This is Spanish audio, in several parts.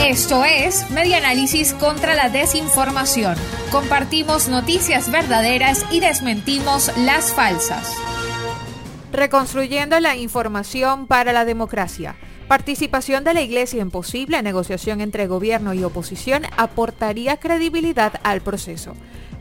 Esto es Media Análisis contra la Desinformación. Compartimos noticias verdaderas y desmentimos las falsas. Reconstruyendo la información para la democracia. Participación de la Iglesia en posible negociación entre gobierno y oposición aportaría credibilidad al proceso.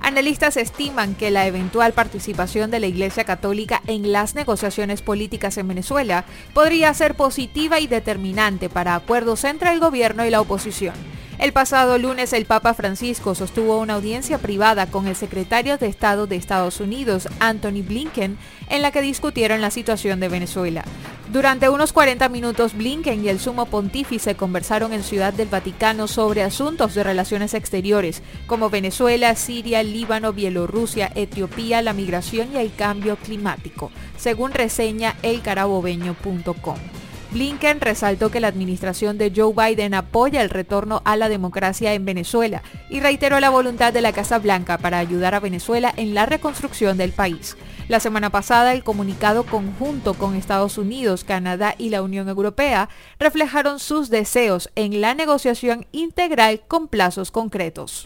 Analistas estiman que la eventual participación de la Iglesia Católica en las negociaciones políticas en Venezuela podría ser positiva y determinante para acuerdos entre el gobierno y la oposición. El pasado lunes el Papa Francisco sostuvo una audiencia privada con el secretario de Estado de Estados Unidos, Anthony Blinken, en la que discutieron la situación de Venezuela. Durante unos 40 minutos, Blinken y el sumo pontífice conversaron en Ciudad del Vaticano sobre asuntos de relaciones exteriores, como Venezuela, Siria, Líbano, Bielorrusia, Etiopía, la migración y el cambio climático, según reseña elcarabobeño.com. Blinken resaltó que la administración de Joe Biden apoya el retorno a la democracia en Venezuela y reiteró la voluntad de la Casa Blanca para ayudar a Venezuela en la reconstrucción del país. La semana pasada, el comunicado conjunto con Estados Unidos, Canadá y la Unión Europea reflejaron sus deseos en la negociación integral con plazos concretos.